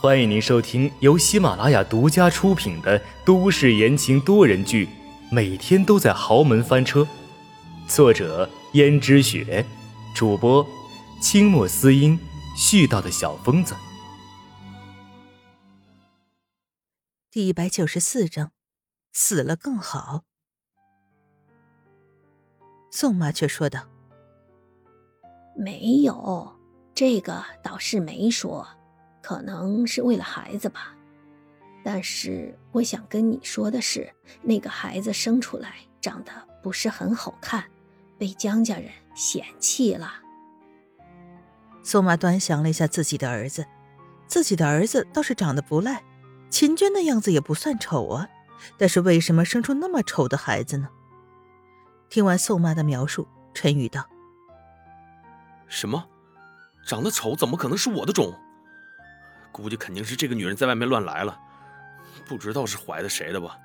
欢迎您收听由喜马拉雅独家出品的都市言情多人剧《每天都在豪门翻车》，作者：胭脂雪，主播：清墨思音，絮叨的小疯子。第一百九十四章，死了更好。宋妈却说道：“没有，这个倒是没说。”可能是为了孩子吧，但是我想跟你说的是，那个孩子生出来长得不是很好看，被江家人嫌弃了。宋妈端详了一下自己的儿子，自己的儿子倒是长得不赖，秦娟的样子也不算丑啊，但是为什么生出那么丑的孩子呢？听完宋妈的描述，陈宇道：“什么？长得丑怎么可能是我的种？”估计肯定是这个女人在外面乱来了，不知道是怀的谁的吧？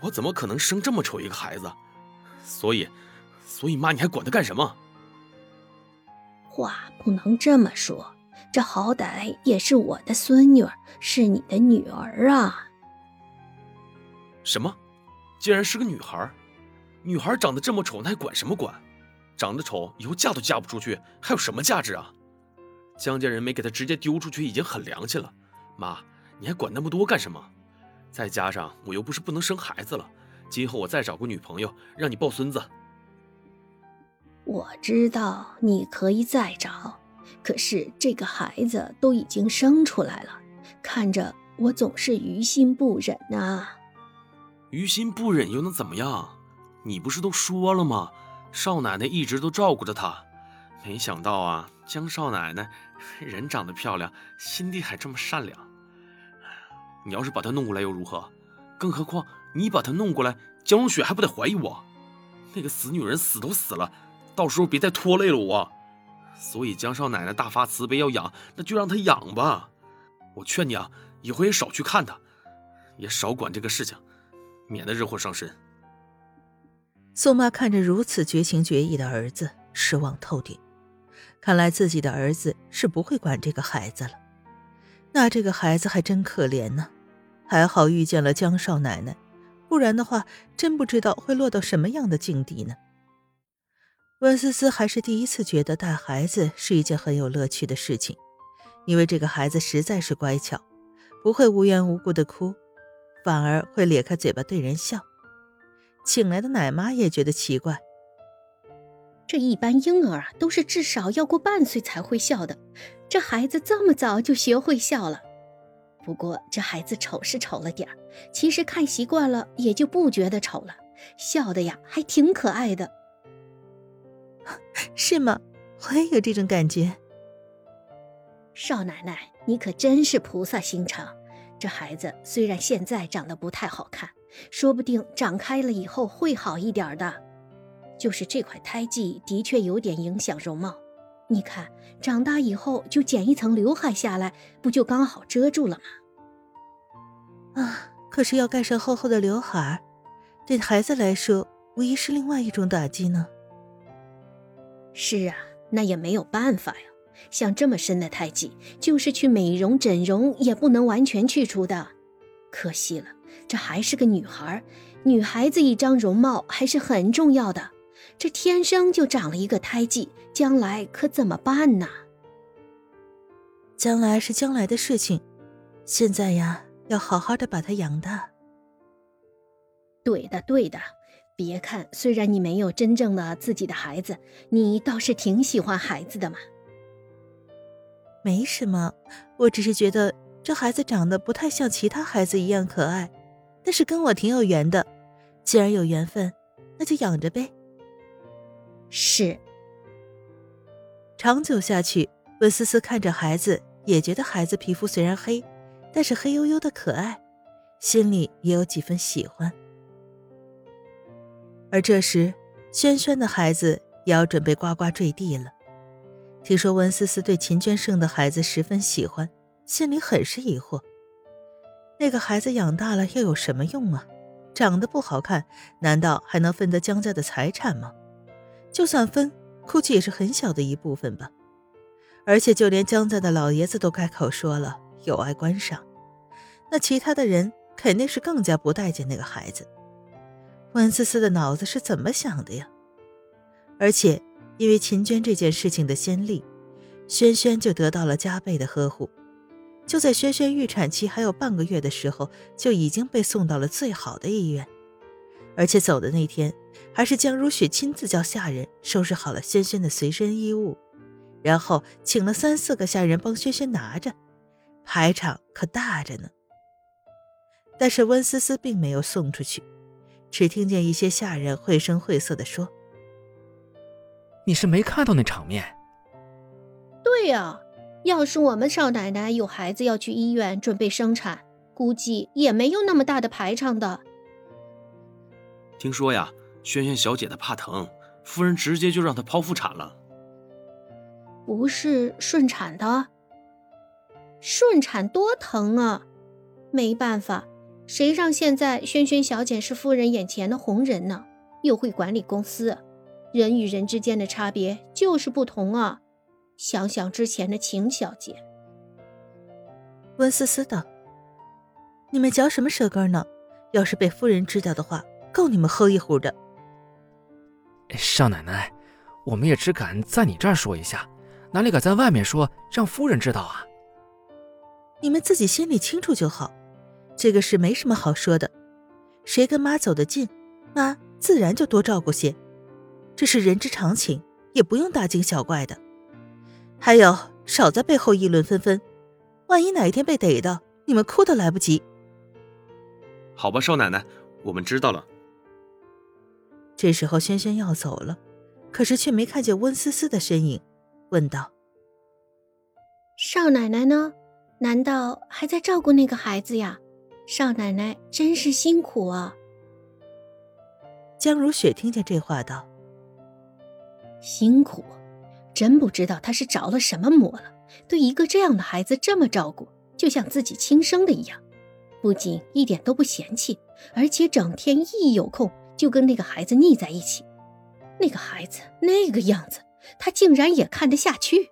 我怎么可能生这么丑一个孩子？所以，所以妈，你还管他干什么？话不能这么说，这好歹也是我的孙女，是你的女儿啊！什么？竟然是个女孩？女孩长得这么丑，那还管什么管？长得丑，以后嫁都嫁不出去，还有什么价值啊？江家人没给他直接丢出去已经很良心了，妈，你还管那么多干什么？再加上我又不是不能生孩子了，今后我再找个女朋友让你抱孙子。我知道你可以再找，可是这个孩子都已经生出来了，看着我总是于心不忍呐。于心不忍又能怎么样？你不是都说了吗？少奶奶一直都照顾着他。没想到啊，江少奶奶 人长得漂亮，心地还这么善良。你要是把她弄过来又如何？更何况你把她弄过来，江荣雪还不得怀疑我？那个死女人死都死了，到时候别再拖累了我。所以江少奶奶大发慈悲要养，那就让她养吧。我劝你啊，以后也少去看她，也少管这个事情，免得惹祸上身。宋妈看着如此绝情绝义的儿子，失望透顶。看来自己的儿子是不会管这个孩子了，那这个孩子还真可怜呢。还好遇见了江少奶奶，不然的话，真不知道会落到什么样的境地呢。温思思还是第一次觉得带孩子是一件很有乐趣的事情，因为这个孩子实在是乖巧，不会无缘无故的哭，反而会咧开嘴巴对人笑。请来的奶妈也觉得奇怪。这一般婴儿啊，都是至少要过半岁才会笑的。这孩子这么早就学会笑了。不过这孩子丑是丑了点儿，其实看习惯了也就不觉得丑了，笑的呀还挺可爱的。是吗？我也有这种感觉。少奶奶，你可真是菩萨心肠。这孩子虽然现在长得不太好看，说不定长开了以后会好一点的。就是这块胎记的确有点影响容貌，你看，长大以后就剪一层刘海下来，不就刚好遮住了吗？啊，可是要盖上厚厚的刘海，对孩子来说，无疑是另外一种打击呢。是啊，那也没有办法呀。像这么深的胎记，就是去美容整容也不能完全去除的。可惜了，这还是个女孩，女孩子一张容貌还是很重要的。这天生就长了一个胎记，将来可怎么办呢？将来是将来的事情，现在呀，要好好的把他养大。对的，对的。别看虽然你没有真正的自己的孩子，你倒是挺喜欢孩子的嘛。没什么，我只是觉得这孩子长得不太像其他孩子一样可爱，但是跟我挺有缘的。既然有缘分，那就养着呗。是，长久下去，温思思看着孩子，也觉得孩子皮肤虽然黑，但是黑黝黝的可爱，心里也有几分喜欢。而这时，轩轩的孩子也要准备呱呱坠地了。听说温思思对秦娟生的孩子十分喜欢，心里很是疑惑：那个孩子养大了又有什么用啊？长得不好看，难道还能分得江家的财产吗？就算分，估计也是很小的一部分吧。而且就连江家的老爷子都开口说了，有碍观赏，那其他的人肯定是更加不待见那个孩子。温思思的脑子是怎么想的呀？而且因为秦娟这件事情的先例，轩轩就得到了加倍的呵护。就在轩轩预产期还有半个月的时候，就已经被送到了最好的医院，而且走的那天，还是江如雪亲自叫下人收拾好了轩轩的随身衣物，然后请了三四个下人帮轩轩拿着，排场可大着呢。但是温思思并没有送出去，只听见一些下人绘声绘色地说：“你是没看到那场面？”“对呀。”要是我们少奶奶有孩子要去医院准备生产，估计也没有那么大的排场的。听说呀，萱萱小姐她怕疼，夫人直接就让她剖腹产了。不是顺产的，顺产多疼啊！没办法，谁让现在萱萱小姐是夫人眼前的红人呢？又会管理公司，人与人之间的差别就是不同啊。想想之前的秦小姐，温思思道：“你们嚼什么舌根呢？要是被夫人知道的话，够你们喝一壶的。”少奶奶，我们也只敢在你这儿说一下，哪里敢在外面说，让夫人知道啊？你们自己心里清楚就好，这个事没什么好说的。谁跟妈走得近，妈自然就多照顾些，这是人之常情，也不用大惊小怪的。还有，少在背后议论纷纷，万一哪一天被逮到，你们哭都来不及。好吧，少奶奶，我们知道了。这时候，轩轩要走了，可是却没看见温思思的身影，问道：“少奶奶呢？难道还在照顾那个孩子呀？少奶奶真是辛苦啊！”江如雪听见这话道：“辛苦。”真不知道她是着了什么魔了，对一个这样的孩子这么照顾，就像自己亲生的一样，不仅一点都不嫌弃，而且整天一有空就跟那个孩子腻在一起。那个孩子那个样子，他竟然也看得下去。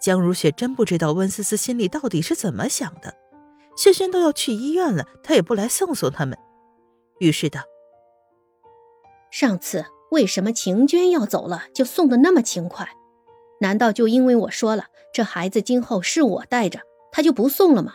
江如雪真不知道温思思心里到底是怎么想的。轩轩都要去医院了，他也不来送送他们，于是道：“上次。”为什么秦娟要走了就送的那么勤快？难道就因为我说了这孩子今后是我带着，他就不送了吗？